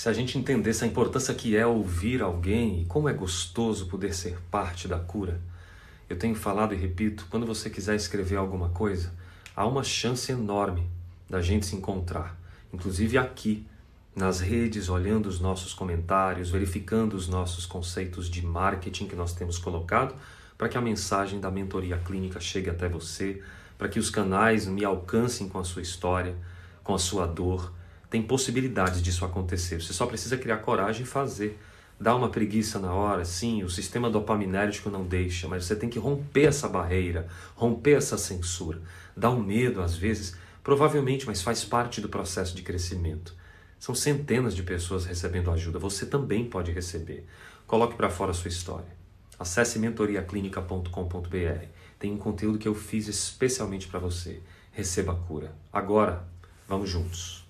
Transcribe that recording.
Se a gente entendesse a importância que é ouvir alguém e como é gostoso poder ser parte da cura. Eu tenho falado e repito, quando você quiser escrever alguma coisa, há uma chance enorme da gente se encontrar, inclusive aqui, nas redes, olhando os nossos comentários, verificando os nossos conceitos de marketing que nós temos colocado, para que a mensagem da mentoria clínica chegue até você, para que os canais me alcancem com a sua história, com a sua dor. Tem possibilidades disso acontecer. Você só precisa criar coragem e fazer. Dá uma preguiça na hora, sim, o sistema dopaminérgico não deixa, mas você tem que romper essa barreira, romper essa censura. Dá um medo às vezes, provavelmente, mas faz parte do processo de crescimento. São centenas de pessoas recebendo ajuda, você também pode receber. Coloque para fora a sua história. Acesse mentoriaclinica.com.br. Tem um conteúdo que eu fiz especialmente para você. Receba a cura. Agora, vamos juntos.